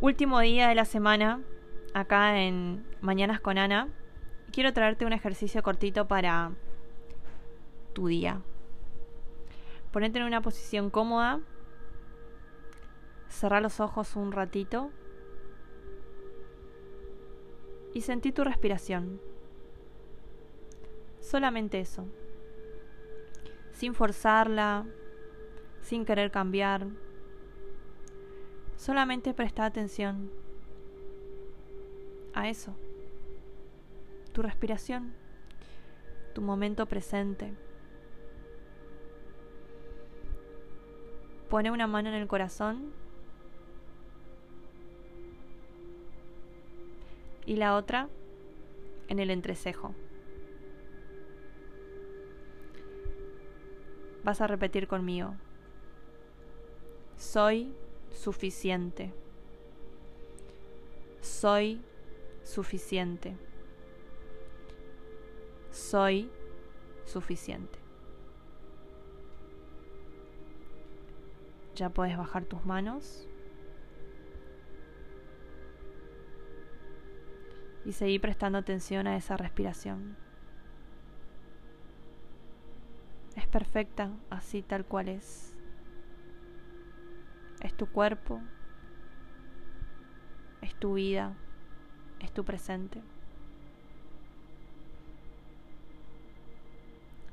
Último día de la semana, acá en Mañanas con Ana. Quiero traerte un ejercicio cortito para tu día. Ponete en una posición cómoda. Cerra los ojos un ratito. Y sentí tu respiración. Solamente eso. Sin forzarla, sin querer cambiar. Solamente presta atención a eso. Tu respiración, tu momento presente. Pone una mano en el corazón y la otra en el entrecejo. Vas a repetir conmigo. Soy suficiente. Soy suficiente. Soy suficiente. Ya puedes bajar tus manos y seguir prestando atención a esa respiración. Es perfecta así tal cual es. Es tu cuerpo, es tu vida, es tu presente.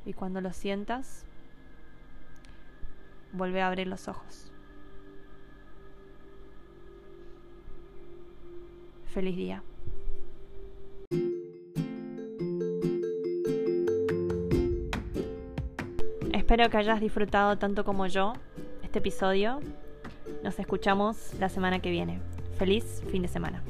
Y cuando lo sientas, vuelve a abrir los ojos. Feliz día. Espero que hayas disfrutado tanto como yo este episodio. Nos escuchamos la semana que viene. Feliz fin de semana.